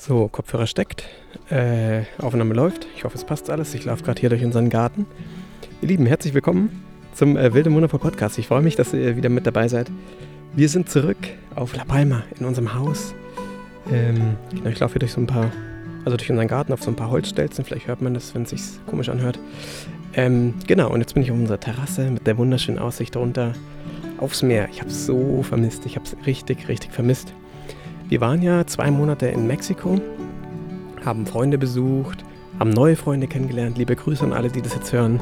So, Kopfhörer steckt. Äh, Aufnahme läuft. Ich hoffe, es passt alles. Ich laufe gerade hier durch unseren Garten. Ihr Lieben, herzlich willkommen zum äh, Wilde Wundervoll Podcast. Ich freue mich, dass ihr wieder mit dabei seid. Wir sind zurück auf La Palma in unserem Haus. Ähm, genau, ich laufe hier durch so ein paar, also durch unseren Garten auf so ein paar Holzstelzen. Vielleicht hört man das, wenn es sich komisch anhört. Ähm, genau, und jetzt bin ich auf unserer Terrasse mit der wunderschönen Aussicht runter aufs Meer. Ich habe es so vermisst. Ich habe es richtig, richtig vermisst. Wir waren ja zwei Monate in Mexiko, haben Freunde besucht, haben neue Freunde kennengelernt. Liebe Grüße an alle, die das jetzt hören.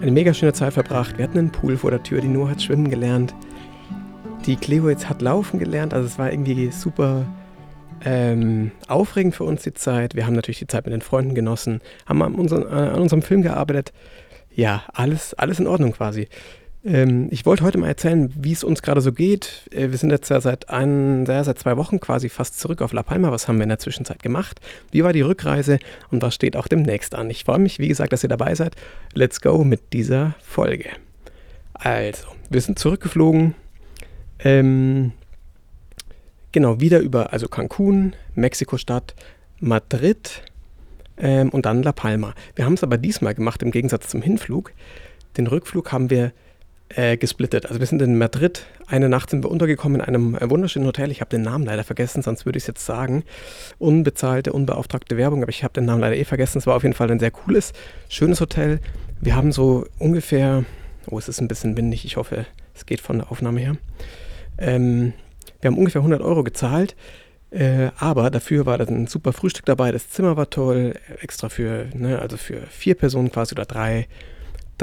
Eine mega schöne Zeit verbracht. Wir hatten einen Pool vor der Tür. Die Noah hat schwimmen gelernt. Die Cleo jetzt hat laufen gelernt. Also es war irgendwie super ähm, aufregend für uns die Zeit. Wir haben natürlich die Zeit mit den Freunden genossen, haben an, unseren, an unserem Film gearbeitet. Ja, alles, alles in Ordnung quasi. Ähm, ich wollte heute mal erzählen, wie es uns gerade so geht. Äh, wir sind jetzt ja seit, ein, ja, seit zwei Wochen quasi fast zurück auf La Palma. Was haben wir in der Zwischenzeit gemacht? Wie war die Rückreise und was steht auch demnächst an? Ich freue mich, wie gesagt, dass ihr dabei seid. Let's go mit dieser Folge. Also, wir sind zurückgeflogen. Ähm, genau, wieder über also Cancun, Mexiko-Stadt, Madrid ähm, und dann La Palma. Wir haben es aber diesmal gemacht im Gegensatz zum Hinflug. Den Rückflug haben wir äh, gesplittet. Also wir sind in Madrid. Eine Nacht sind wir untergekommen in einem äh, wunderschönen Hotel. Ich habe den Namen leider vergessen, sonst würde ich es jetzt sagen. Unbezahlte, unbeauftragte Werbung, aber ich habe den Namen leider eh vergessen. Es war auf jeden Fall ein sehr cooles, schönes Hotel. Wir haben so ungefähr, oh, es ist ein bisschen windig, ich hoffe, es geht von der Aufnahme her. Ähm, wir haben ungefähr 100 Euro gezahlt. Äh, aber dafür war da ein super Frühstück dabei, das Zimmer war toll, extra für, ne, also für vier Personen quasi oder drei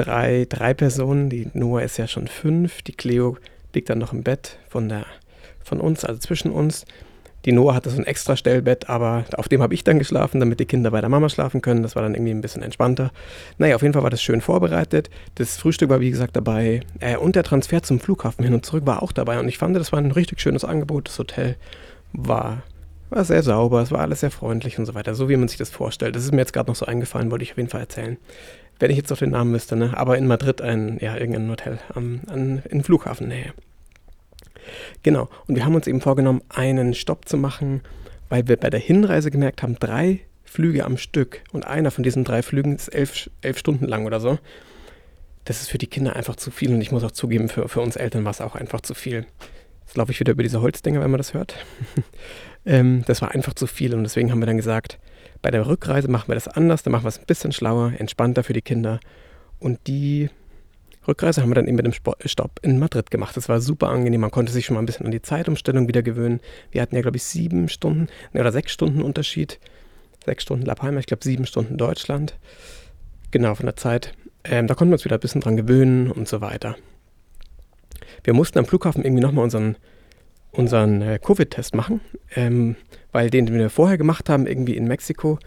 drei, drei Personen. Die Noah ist ja schon fünf. Die Cleo liegt dann noch im Bett von, der, von uns, also zwischen uns. Die Noah hatte so ein extra Stellbett, aber auf dem habe ich dann geschlafen, damit die Kinder bei der Mama schlafen können. Das war dann irgendwie ein bisschen entspannter. Naja, auf jeden Fall war das schön vorbereitet. Das Frühstück war, wie gesagt, dabei. Äh, und der Transfer zum Flughafen hin und zurück war auch dabei. Und ich fand, das war ein richtig schönes Angebot. Das Hotel war, war sehr sauber, es war alles sehr freundlich und so weiter. So wie man sich das vorstellt. Das ist mir jetzt gerade noch so eingefallen, wollte ich auf jeden Fall erzählen wenn ich jetzt noch den Namen wüsste, ne? aber in Madrid ein, ja, irgendein Hotel am, an, in Flughafennähe. Genau, und wir haben uns eben vorgenommen, einen Stopp zu machen, weil wir bei der Hinreise gemerkt haben, drei Flüge am Stück und einer von diesen drei Flügen ist elf, elf Stunden lang oder so. Das ist für die Kinder einfach zu viel und ich muss auch zugeben, für, für uns Eltern war es auch einfach zu viel. Jetzt laufe ich wieder über diese Holzdinger, wenn man das hört. ähm, das war einfach zu viel und deswegen haben wir dann gesagt, bei der Rückreise machen wir das anders, da machen wir es ein bisschen schlauer, entspannter für die Kinder. Und die Rückreise haben wir dann eben mit dem Stopp in Madrid gemacht. Das war super angenehm. Man konnte sich schon mal ein bisschen an die Zeitumstellung wieder gewöhnen. Wir hatten ja, glaube ich, sieben Stunden ne, oder sechs Stunden Unterschied. Sechs Stunden La Palma, ich glaube, sieben Stunden Deutschland. Genau, von der Zeit. Ähm, da konnten wir uns wieder ein bisschen dran gewöhnen und so weiter. Wir mussten am Flughafen irgendwie nochmal unseren unseren äh, Covid-Test machen, ähm, weil den, den wir vorher gemacht haben, irgendwie in Mexiko,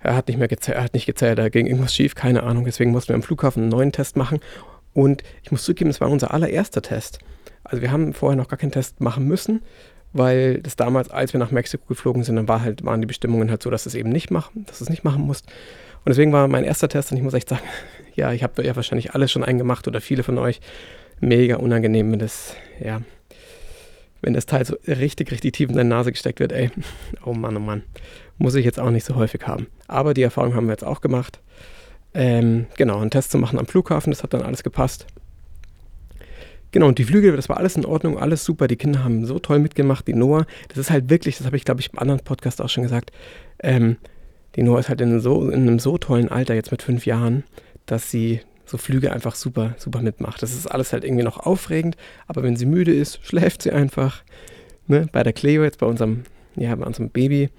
er hat nicht mehr gezählt, er hat nicht gezählt, da ging irgendwas schief, keine Ahnung. Deswegen mussten wir am Flughafen einen neuen Test machen. Und ich muss zugeben, es war unser allererster Test. Also wir haben vorher noch gar keinen Test machen müssen, weil das damals, als wir nach Mexiko geflogen sind, dann war halt, waren die Bestimmungen halt so, dass es eben nicht machen, dass es nicht machen musst. Und deswegen war mein erster Test und ich muss echt sagen, ja, ich habe ja wahrscheinlich alles schon eingemacht oder viele von euch. Mega unangenehm, wenn das, ja, wenn das Teil so richtig, richtig tief in deine Nase gesteckt wird, ey, oh Mann, oh Mann, muss ich jetzt auch nicht so häufig haben. Aber die Erfahrung haben wir jetzt auch gemacht. Ähm, genau, einen Test zu machen am Flughafen, das hat dann alles gepasst. Genau, und die Flüge, das war alles in Ordnung, alles super. Die Kinder haben so toll mitgemacht. Die Noah, das ist halt wirklich, das habe ich, glaube ich, im anderen Podcast auch schon gesagt. Ähm, die Noah ist halt in, so, in einem so tollen Alter, jetzt mit fünf Jahren, dass sie so Flüge einfach super, super mitmacht. Das ist alles halt irgendwie noch aufregend, aber wenn sie müde ist, schläft sie einfach. Ne? Bei der Cleo, jetzt bei unserem, ja, bei unserem Baby,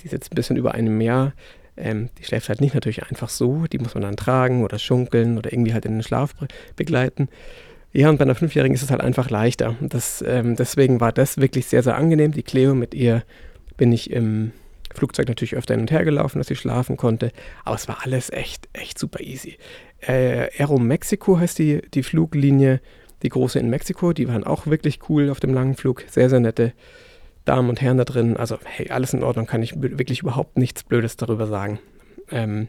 die ist jetzt ein bisschen über einem Jahr, ähm, die schläft halt nicht natürlich einfach so, die muss man dann tragen oder schunkeln oder irgendwie halt in den Schlaf begleiten. Ja, und bei einer Fünfjährigen ist es halt einfach leichter. Das, ähm, deswegen war das wirklich sehr, sehr angenehm. Die Cleo mit ihr bin ich im Flugzeug natürlich öfter hin und her gelaufen, dass sie schlafen konnte. Aber es war alles echt, echt super easy. Äh, Aero Mexico heißt die, die Fluglinie, die große in Mexiko. Die waren auch wirklich cool auf dem langen Flug. Sehr, sehr nette Damen und Herren da drin. Also, hey, alles in Ordnung, kann ich wirklich überhaupt nichts Blödes darüber sagen. Ähm,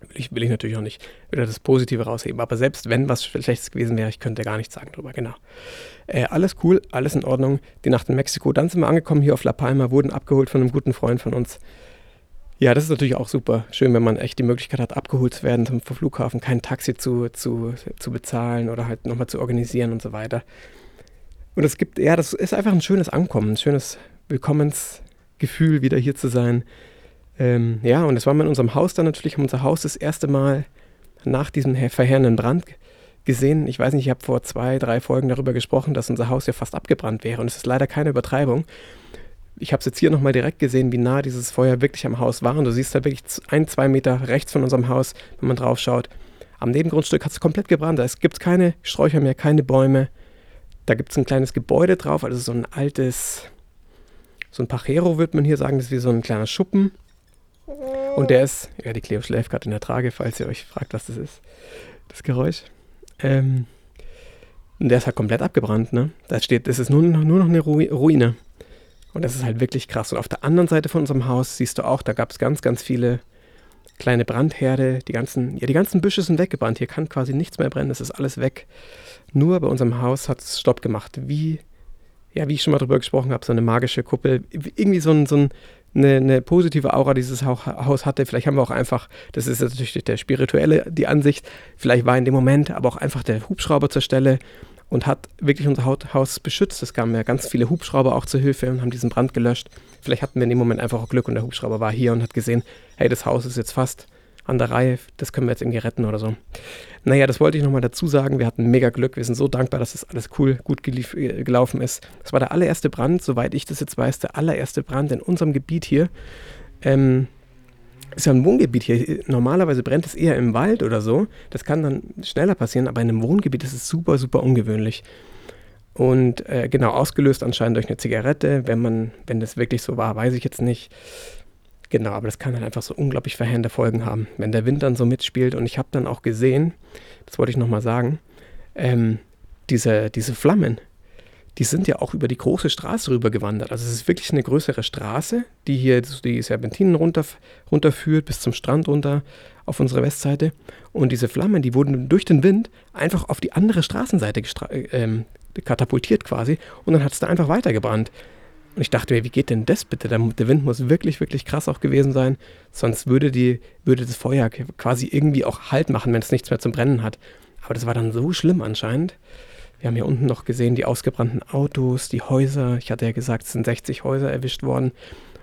will ich, will ich natürlich auch nicht wieder das Positive rausheben. Aber selbst wenn was Schlechtes gewesen wäre, ich könnte gar nichts sagen drüber, genau. Äh, alles cool, alles in Ordnung. Die Nacht in Mexiko, dann sind wir angekommen hier auf La Palma, wurden abgeholt von einem guten Freund von uns. Ja, das ist natürlich auch super schön, wenn man echt die Möglichkeit hat, abgeholt zu werden zum Flughafen, kein Taxi zu, zu, zu bezahlen oder halt nochmal zu organisieren und so weiter. Und es gibt, ja, das ist einfach ein schönes Ankommen, ein schönes Willkommensgefühl, wieder hier zu sein. Ähm, ja, und das war wir in unserem Haus dann natürlich, haben unser Haus das erste Mal nach diesem verheerenden Brand gesehen. Ich weiß nicht, ich habe vor zwei, drei Folgen darüber gesprochen, dass unser Haus ja fast abgebrannt wäre. Und es ist leider keine Übertreibung. Ich habe es jetzt hier nochmal direkt gesehen, wie nah dieses Feuer wirklich am Haus war. Und du siehst da wirklich ein, zwei Meter rechts von unserem Haus, wenn man drauf schaut. Am Nebengrundstück hat es komplett gebrannt. Es gibt keine Sträucher mehr, keine Bäume. Da gibt es ein kleines Gebäude drauf, also so ein altes, so ein Pajero würde man hier sagen, das ist wie so ein kleiner Schuppen. Und der ist, ja, die Cleo schläft gerade in der Trage, falls ihr euch fragt, was das ist, das Geräusch. Ähm, und der ist halt komplett abgebrannt, ne? Da steht, es ist nur, nur noch eine Ruine. Und das ist halt wirklich krass. Und auf der anderen Seite von unserem Haus siehst du auch, da gab es ganz, ganz viele kleine Brandherde. Die ganzen, ja, die ganzen Büsche sind weggebrannt. Hier kann quasi nichts mehr brennen. Es ist alles weg. Nur bei unserem Haus hat es Stopp gemacht. Wie, ja, wie ich schon mal drüber gesprochen habe, so eine magische Kuppel. Irgendwie so ein, so ein eine, eine, positive Aura dieses Haus hatte. Vielleicht haben wir auch einfach, das ist natürlich der spirituelle, die Ansicht, vielleicht war in dem Moment aber auch einfach der Hubschrauber zur Stelle und hat wirklich unser Haus beschützt. Es kamen ja ganz viele Hubschrauber auch zur Hilfe und haben diesen Brand gelöscht. Vielleicht hatten wir in dem Moment einfach auch Glück und der Hubschrauber war hier und hat gesehen, hey, das Haus ist jetzt fast an der Reihe, das können wir jetzt irgendwie retten oder so. Naja, das wollte ich nochmal dazu sagen. Wir hatten mega Glück. Wir sind so dankbar, dass das alles cool, gut äh, gelaufen ist. Das war der allererste Brand, soweit ich das jetzt weiß, der allererste Brand in unserem Gebiet hier. Ähm, ist ja ein Wohngebiet hier. Normalerweise brennt es eher im Wald oder so. Das kann dann schneller passieren, aber in einem Wohngebiet ist es super, super ungewöhnlich. Und äh, genau, ausgelöst anscheinend durch eine Zigarette. Wenn man, wenn das wirklich so war, weiß ich jetzt nicht. Genau, aber das kann halt einfach so unglaublich verheerende Folgen haben, wenn der Wind dann so mitspielt. Und ich habe dann auch gesehen, das wollte ich nochmal sagen, ähm, diese, diese Flammen, die sind ja auch über die große Straße rüber gewandert. Also es ist wirklich eine größere Straße, die hier die Serpentinen runter, runterführt bis zum Strand runter auf unsere Westseite. Und diese Flammen, die wurden durch den Wind einfach auf die andere Straßenseite äh, ähm, katapultiert quasi. Und dann hat es da einfach weitergebrannt. Und ich dachte mir, wie geht denn das bitte? Der Wind muss wirklich, wirklich krass auch gewesen sein. Sonst würde, die, würde das Feuer quasi irgendwie auch Halt machen, wenn es nichts mehr zum Brennen hat. Aber das war dann so schlimm anscheinend. Wir haben hier unten noch gesehen, die ausgebrannten Autos, die Häuser. Ich hatte ja gesagt, es sind 60 Häuser erwischt worden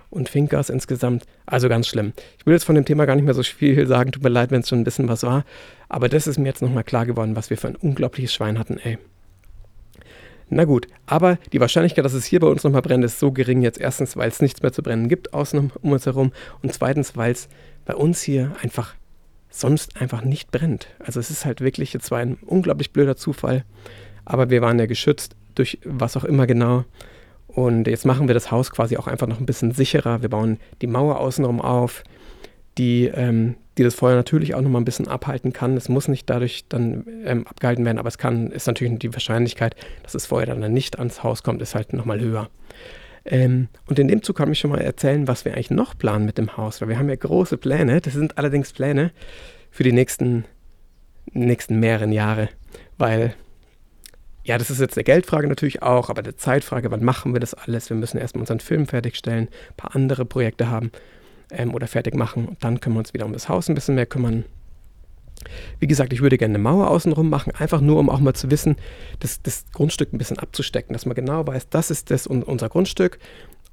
und Finkers insgesamt. Also ganz schlimm. Ich will jetzt von dem Thema gar nicht mehr so viel sagen. Tut mir leid, wenn es schon ein bisschen was war. Aber das ist mir jetzt nochmal klar geworden, was wir für ein unglaubliches Schwein hatten, ey. Na gut, aber die Wahrscheinlichkeit, dass es hier bei uns nochmal brennt, ist so gering jetzt erstens, weil es nichts mehr zu brennen gibt außen um uns herum und zweitens, weil es bei uns hier einfach sonst einfach nicht brennt. Also es ist halt wirklich jetzt zwar ein unglaublich blöder Zufall, aber wir waren ja geschützt durch was auch immer genau. Und jetzt machen wir das Haus quasi auch einfach noch ein bisschen sicherer. Wir bauen die Mauer außenrum auf, die ähm, die das Feuer natürlich auch noch mal ein bisschen abhalten kann. Es muss nicht dadurch dann ähm, abgehalten werden, aber es kann, ist natürlich die Wahrscheinlichkeit, dass das Feuer dann nicht ans Haus kommt, ist halt noch mal höher. Ähm, und in dem Zug kann ich schon mal erzählen, was wir eigentlich noch planen mit dem Haus, weil wir haben ja große Pläne. Das sind allerdings Pläne für die nächsten, nächsten mehreren Jahre, weil ja, das ist jetzt eine Geldfrage natürlich auch, aber eine Zeitfrage, wann machen wir das alles? Wir müssen erstmal unseren Film fertigstellen, ein paar andere Projekte haben ähm, oder fertig machen. Und dann können wir uns wieder um das Haus ein bisschen mehr kümmern. Wie gesagt, ich würde gerne eine Mauer außenrum machen, einfach nur, um auch mal zu wissen, das, das Grundstück ein bisschen abzustecken, dass man genau weiß, das ist das unser Grundstück.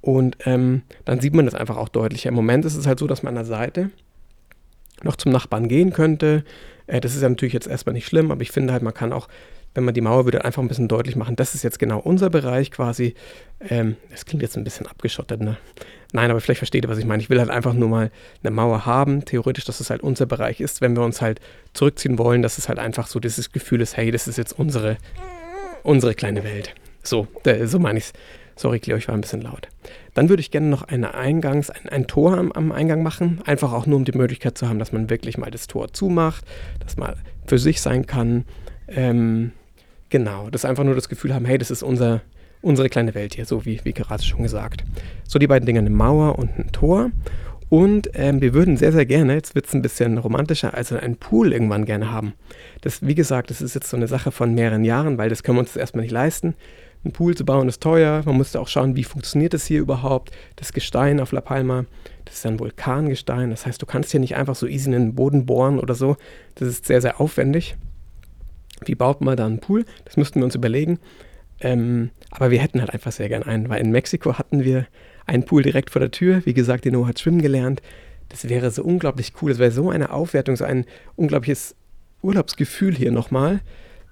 Und ähm, dann sieht man das einfach auch deutlicher. Im Moment ist es halt so, dass man an der Seite noch zum Nachbarn gehen könnte. Äh, das ist ja natürlich jetzt erstmal nicht schlimm, aber ich finde halt, man kann auch wenn man die Mauer würde, einfach ein bisschen deutlich machen, das ist jetzt genau unser Bereich quasi. Ähm, das klingt jetzt ein bisschen abgeschottet, ne? Nein, aber vielleicht versteht ihr, was ich meine. Ich will halt einfach nur mal eine Mauer haben, theoretisch, dass es halt unser Bereich ist, wenn wir uns halt zurückziehen wollen, dass es halt einfach so dieses Gefühl ist, hey, das ist jetzt unsere, unsere kleine Welt. So, so meine ich es. Sorry, Cleo, ich war ein bisschen laut. Dann würde ich gerne noch eine Eingangs-, ein, ein Tor am, am, Eingang machen. Einfach auch nur, um die Möglichkeit zu haben, dass man wirklich mal das Tor zumacht, dass man für sich sein kann. Ähm, Genau, dass einfach nur das Gefühl haben, hey, das ist unser, unsere kleine Welt hier, so wie, wie gerade schon gesagt. So die beiden Dinge, eine Mauer und ein Tor. Und ähm, wir würden sehr, sehr gerne, jetzt wird es ein bisschen romantischer, also einen Pool irgendwann gerne haben. Das, wie gesagt, das ist jetzt so eine Sache von mehreren Jahren, weil das können wir uns erstmal nicht leisten. Ein Pool zu bauen ist teuer. Man musste auch schauen, wie funktioniert das hier überhaupt. Das Gestein auf La Palma, das ist ein Vulkangestein. Das heißt, du kannst hier nicht einfach so easy in den Boden bohren oder so. Das ist sehr, sehr aufwendig. Wie baut man da einen Pool? Das müssten wir uns überlegen. Ähm, aber wir hätten halt einfach sehr gern einen, weil in Mexiko hatten wir einen Pool direkt vor der Tür. Wie gesagt, die Noah hat schwimmen gelernt. Das wäre so unglaublich cool. Das wäre so eine Aufwertung, so ein unglaubliches Urlaubsgefühl hier nochmal,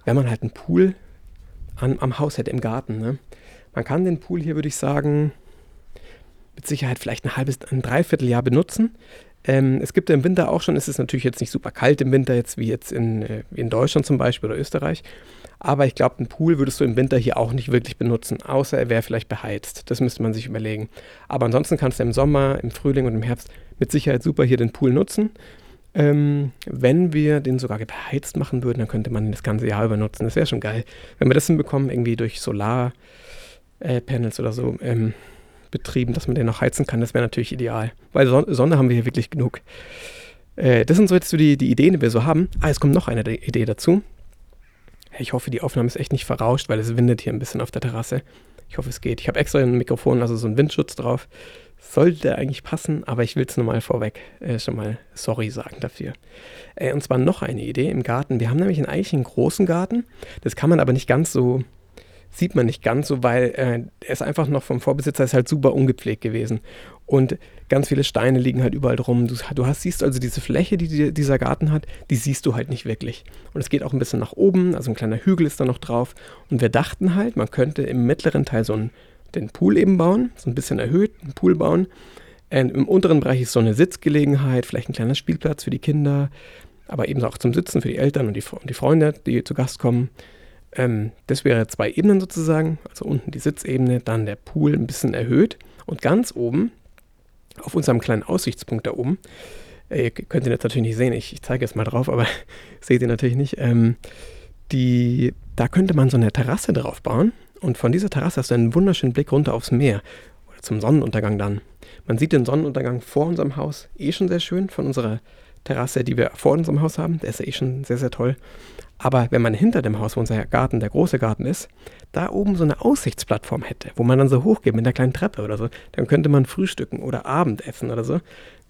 wenn man halt einen Pool an, am Haus hätte, im Garten. Ne? Man kann den Pool hier, würde ich sagen, mit Sicherheit vielleicht ein halbes, ein Dreivierteljahr benutzen. Ähm, es gibt ja im Winter auch schon, es ist natürlich jetzt nicht super kalt im Winter, jetzt wie jetzt in, äh, in Deutschland zum Beispiel oder Österreich. Aber ich glaube, einen Pool würdest du im Winter hier auch nicht wirklich benutzen, außer er wäre vielleicht beheizt. Das müsste man sich überlegen. Aber ansonsten kannst du im Sommer, im Frühling und im Herbst mit Sicherheit super hier den Pool nutzen. Ähm, wenn wir den sogar beheizt machen würden, dann könnte man ihn das ganze Jahr über nutzen. Das wäre schon geil. Wenn wir das hinbekommen, irgendwie durch Solarpanels äh, oder so, ähm, betrieben, dass man den noch heizen kann. Das wäre natürlich ideal. Weil Sonne haben wir hier wirklich genug. Äh, das sind so jetzt so die, die Ideen, die wir so haben. Ah, es kommt noch eine Idee dazu. Ich hoffe, die Aufnahme ist echt nicht verrauscht, weil es windet hier ein bisschen auf der Terrasse. Ich hoffe, es geht. Ich habe extra ein Mikrofon, also so einen Windschutz drauf. Sollte eigentlich passen, aber ich will es nur mal vorweg äh, schon mal sorry sagen dafür. Äh, und zwar noch eine Idee im Garten. Wir haben nämlich einen, eigentlich einen großen Garten. Das kann man aber nicht ganz so sieht man nicht ganz so, weil äh, er ist einfach noch vom Vorbesitzer ist halt super ungepflegt gewesen. Und ganz viele Steine liegen halt überall drum. Du, du hast, siehst also diese Fläche, die, die dieser Garten hat, die siehst du halt nicht wirklich. Und es geht auch ein bisschen nach oben, also ein kleiner Hügel ist da noch drauf. Und wir dachten halt, man könnte im mittleren Teil so einen, den Pool eben bauen, so ein bisschen erhöht, einen Pool bauen. Und Im unteren Bereich ist so eine Sitzgelegenheit, vielleicht ein kleiner Spielplatz für die Kinder, aber eben auch zum Sitzen für die Eltern und die, und die Freunde, die zu Gast kommen. Ähm, das wäre zwei Ebenen sozusagen, also unten die Sitzebene, dann der Pool ein bisschen erhöht. Und ganz oben, auf unserem kleinen Aussichtspunkt da oben, äh, könnt ihr jetzt natürlich nicht sehen, ich, ich zeige jetzt mal drauf, aber seht ihr natürlich nicht, ähm, die, da könnte man so eine Terrasse drauf bauen. Und von dieser Terrasse hast du einen wunderschönen Blick runter aufs Meer oder zum Sonnenuntergang dann. Man sieht den Sonnenuntergang vor unserem Haus eh schon sehr schön von unserer Terrasse, die wir vor unserem Haus haben. Der ist ja eh schon sehr, sehr toll. Aber wenn man hinter dem Haus, wo unser Garten, der große Garten ist, da oben so eine Aussichtsplattform hätte, wo man dann so hochgeht mit einer kleinen Treppe oder so, dann könnte man frühstücken oder Abendessen oder so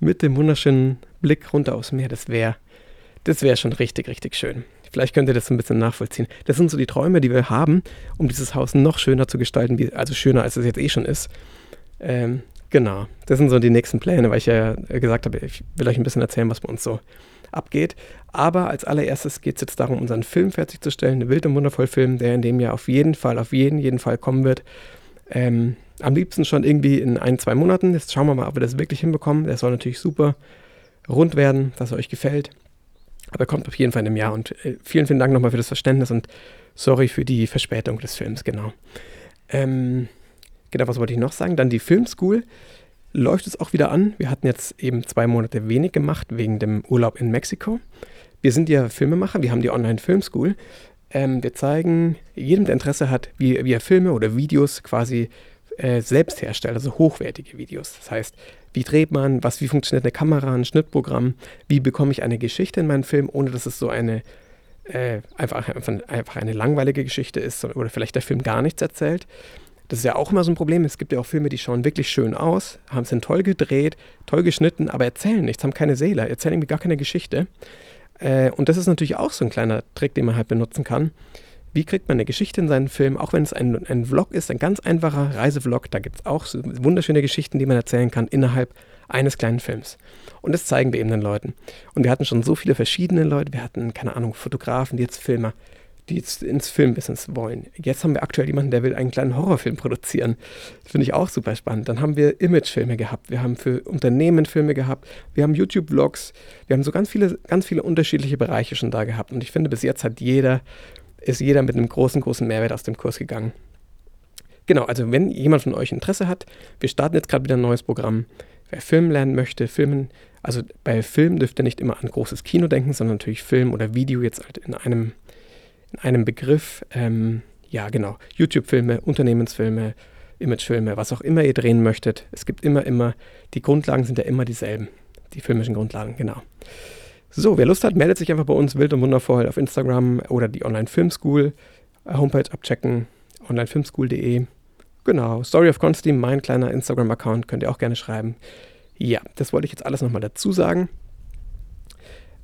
mit dem wunderschönen Blick runter aufs Meer. Das wäre das wäre schon richtig, richtig schön. Vielleicht könnt ihr das ein bisschen nachvollziehen. Das sind so die Träume, die wir haben, um dieses Haus noch schöner zu gestalten, wie, also schöner, als es jetzt eh schon ist. Ähm, Genau, das sind so die nächsten Pläne, weil ich ja gesagt habe, ich will euch ein bisschen erzählen, was bei uns so abgeht. Aber als allererstes geht es jetzt darum, unseren Film fertigzustellen, einen Wild und wundervoll Film, der in dem Jahr auf jeden Fall, auf jeden, jeden Fall kommen wird. Ähm, am liebsten schon irgendwie in ein, zwei Monaten. Jetzt schauen wir mal, ob wir das wirklich hinbekommen. Der soll natürlich super rund werden, dass er euch gefällt. Aber er kommt auf jeden Fall in einem Jahr. Und äh, vielen, vielen Dank nochmal für das Verständnis und sorry für die Verspätung des Films, genau. Ähm, Genau, was wollte ich noch sagen? Dann die Filmschool läuft es auch wieder an. Wir hatten jetzt eben zwei Monate wenig gemacht wegen dem Urlaub in Mexiko. Wir sind ja Filmemacher, wir haben die Online-Filmschool. Ähm, wir zeigen jedem, der Interesse hat, wie, wie er Filme oder Videos quasi äh, selbst herstellt, also hochwertige Videos. Das heißt, wie dreht man, was, wie funktioniert eine Kamera, ein Schnittprogramm, wie bekomme ich eine Geschichte in meinen Film, ohne dass es so eine äh, einfach, einfach eine langweilige Geschichte ist oder vielleicht der Film gar nichts erzählt. Das ist ja auch immer so ein Problem. Es gibt ja auch Filme, die schauen wirklich schön aus, haben es toll gedreht, toll geschnitten, aber erzählen nichts, haben keine Seele, erzählen irgendwie gar keine Geschichte. Äh, und das ist natürlich auch so ein kleiner Trick, den man halt benutzen kann. Wie kriegt man eine Geschichte in seinen Film, auch wenn es ein, ein Vlog ist, ein ganz einfacher Reisevlog, da gibt es auch so wunderschöne Geschichten, die man erzählen kann innerhalb eines kleinen Films. Und das zeigen wir eben den Leuten. Und wir hatten schon so viele verschiedene Leute, wir hatten, keine Ahnung, Fotografen, die jetzt Filme die jetzt ins Filmbusiness wollen. Jetzt haben wir aktuell jemanden, der will einen kleinen Horrorfilm produzieren. Das finde ich auch super spannend. Dann haben wir Imagefilme gehabt, wir haben für Unternehmen Filme gehabt, wir haben YouTube-Vlogs, wir haben so ganz viele, ganz viele unterschiedliche Bereiche schon da gehabt. Und ich finde, bis jetzt hat jeder, ist jeder mit einem großen, großen Mehrwert aus dem Kurs gegangen. Genau, also wenn jemand von euch Interesse hat, wir starten jetzt gerade wieder ein neues Programm. Wer Film lernen möchte, Filmen, also bei Film dürft ihr nicht immer an großes Kino denken, sondern natürlich Film oder Video jetzt halt in einem in einem Begriff, ähm, ja genau, YouTube-Filme, Unternehmensfilme, Imagefilme, was auch immer ihr drehen möchtet. Es gibt immer, immer, die Grundlagen sind ja immer dieselben. Die filmischen Grundlagen, genau. So, wer Lust hat, meldet sich einfach bei uns wild und wundervoll auf Instagram oder die Online Film School äh, Homepage abchecken, onlinefilmschool.de. Genau, Story of Constantine, mein kleiner Instagram-Account, könnt ihr auch gerne schreiben. Ja, das wollte ich jetzt alles nochmal dazu sagen.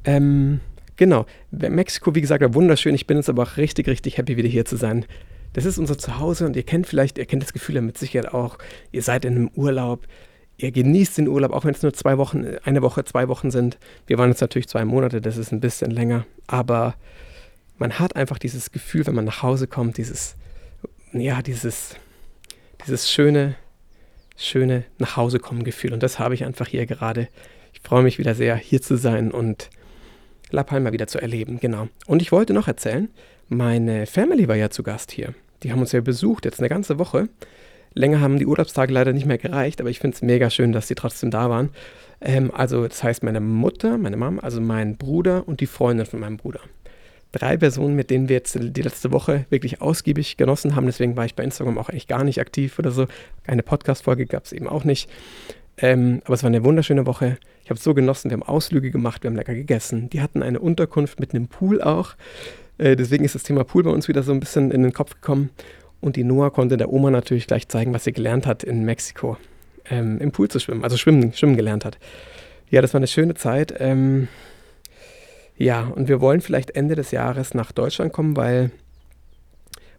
Ähm, genau, Mexiko, wie gesagt, war wunderschön. Ich bin jetzt aber auch richtig, richtig happy, wieder hier zu sein. Das ist unser Zuhause und ihr kennt vielleicht, ihr kennt das Gefühl ja mit Sicherheit auch, ihr seid in einem Urlaub, ihr genießt den Urlaub, auch wenn es nur zwei Wochen, eine Woche, zwei Wochen sind. Wir waren jetzt natürlich zwei Monate, das ist ein bisschen länger, aber man hat einfach dieses Gefühl, wenn man nach Hause kommt, dieses, ja, dieses, dieses schöne, schöne nach Hause kommen Gefühl. Und das habe ich einfach hier gerade. Ich freue mich wieder sehr, hier zu sein und La Palma wieder zu erleben, genau. Und ich wollte noch erzählen, meine Family war ja zu Gast hier. Die haben uns ja besucht, jetzt eine ganze Woche. Länger haben die Urlaubstage leider nicht mehr gereicht, aber ich finde es mega schön, dass sie trotzdem da waren. Ähm, also, das heißt, meine Mutter, meine Mom, also mein Bruder und die Freundin von meinem Bruder. Drei Personen, mit denen wir jetzt die letzte Woche wirklich ausgiebig genossen haben. Deswegen war ich bei Instagram auch eigentlich gar nicht aktiv oder so. Eine Podcast-Folge gab es eben auch nicht. Ähm, aber es war eine wunderschöne Woche. Ich habe es so genossen. Wir haben Ausflüge gemacht, wir haben lecker gegessen. Die hatten eine Unterkunft mit einem Pool auch. Äh, deswegen ist das Thema Pool bei uns wieder so ein bisschen in den Kopf gekommen. Und die Noah konnte der Oma natürlich gleich zeigen, was sie gelernt hat in Mexiko, ähm, im Pool zu schwimmen, also schwimmen, schwimmen gelernt hat. Ja, das war eine schöne Zeit. Ähm, ja, und wir wollen vielleicht Ende des Jahres nach Deutschland kommen, weil,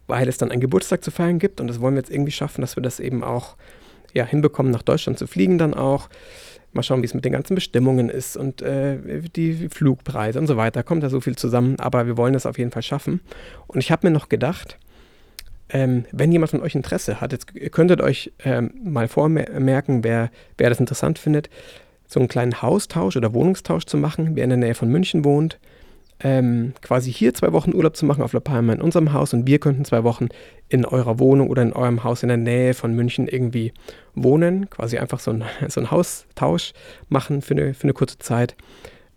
weil es dann einen Geburtstag zu feiern gibt. Und das wollen wir jetzt irgendwie schaffen, dass wir das eben auch ja, hinbekommen, nach Deutschland zu fliegen dann auch. Mal schauen, wie es mit den ganzen Bestimmungen ist und äh, die Flugpreise und so weiter. Kommt da so viel zusammen, aber wir wollen das auf jeden Fall schaffen. Und ich habe mir noch gedacht, ähm, wenn jemand von euch Interesse hat, jetzt, könntet euch ähm, mal vormerken, wer, wer das interessant findet, so einen kleinen Haustausch oder Wohnungstausch zu machen, wer in der Nähe von München wohnt, ähm, quasi hier zwei Wochen Urlaub zu machen auf La Palma in unserem Haus und wir könnten zwei Wochen in eurer Wohnung oder in eurem Haus in der Nähe von München irgendwie wohnen, quasi einfach so ein, so Haustausch machen für eine, für eine kurze Zeit.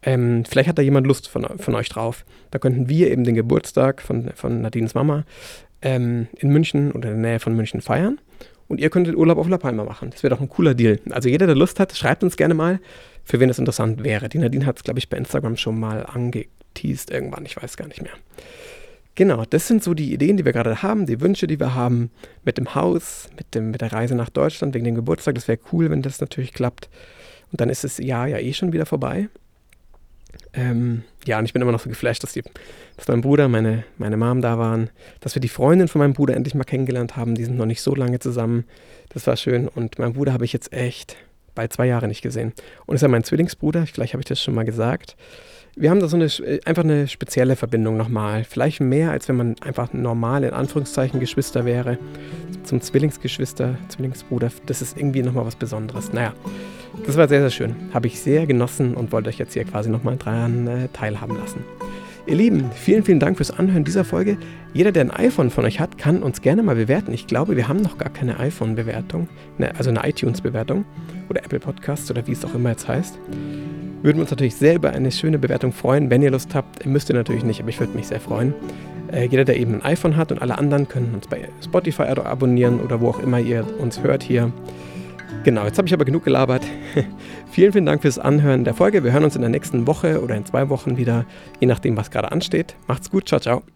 Ähm, vielleicht hat da jemand Lust von, von euch drauf. Da könnten wir eben den Geburtstag von, von Nadines Mama ähm, in München oder in der Nähe von München feiern. Und ihr könntet Urlaub auf La Palma machen. Das wäre doch ein cooler Deal. Also jeder, der Lust hat, schreibt uns gerne mal, für wen das interessant wäre. Die Nadine hat es, glaube ich, bei Instagram schon mal angeteased irgendwann. Ich weiß gar nicht mehr. Genau, das sind so die Ideen, die wir gerade haben, die Wünsche, die wir haben mit dem Haus, mit, dem, mit der Reise nach Deutschland wegen dem Geburtstag. Das wäre cool, wenn das natürlich klappt. Und dann ist das Jahr ja eh schon wieder vorbei. Ähm, ja, und ich bin immer noch so geflasht, dass, die, dass mein Bruder, meine, meine Mom da waren, dass wir die Freundin von meinem Bruder endlich mal kennengelernt haben. Die sind noch nicht so lange zusammen. Das war schön. Und meinen Bruder habe ich jetzt echt bald zwei Jahre nicht gesehen. Und ist ja mein Zwillingsbruder, vielleicht habe ich das schon mal gesagt. Wir haben da so eine, einfach eine spezielle Verbindung nochmal. Vielleicht mehr, als wenn man einfach normal in Anführungszeichen Geschwister wäre. Zum Zwillingsgeschwister, Zwillingsbruder, das ist irgendwie nochmal was Besonderes. Naja, das war sehr, sehr schön. Habe ich sehr genossen und wollte euch jetzt hier quasi nochmal dran äh, teilhaben lassen. Ihr Lieben, vielen, vielen Dank fürs Anhören dieser Folge. Jeder, der ein iPhone von euch hat, kann uns gerne mal bewerten. Ich glaube, wir haben noch gar keine iPhone-Bewertung, ne, also eine iTunes-Bewertung oder Apple Podcasts oder wie es auch immer jetzt heißt. Würden wir uns natürlich sehr über eine schöne Bewertung freuen. Wenn ihr Lust habt, müsst ihr natürlich nicht, aber ich würde mich sehr freuen. Äh, jeder, der eben ein iPhone hat und alle anderen können uns bei Spotify abonnieren oder wo auch immer ihr uns hört hier. Genau, jetzt habe ich aber genug gelabert. vielen, vielen Dank fürs Anhören der Folge. Wir hören uns in der nächsten Woche oder in zwei Wochen wieder, je nachdem, was gerade ansteht. Macht's gut, ciao, ciao.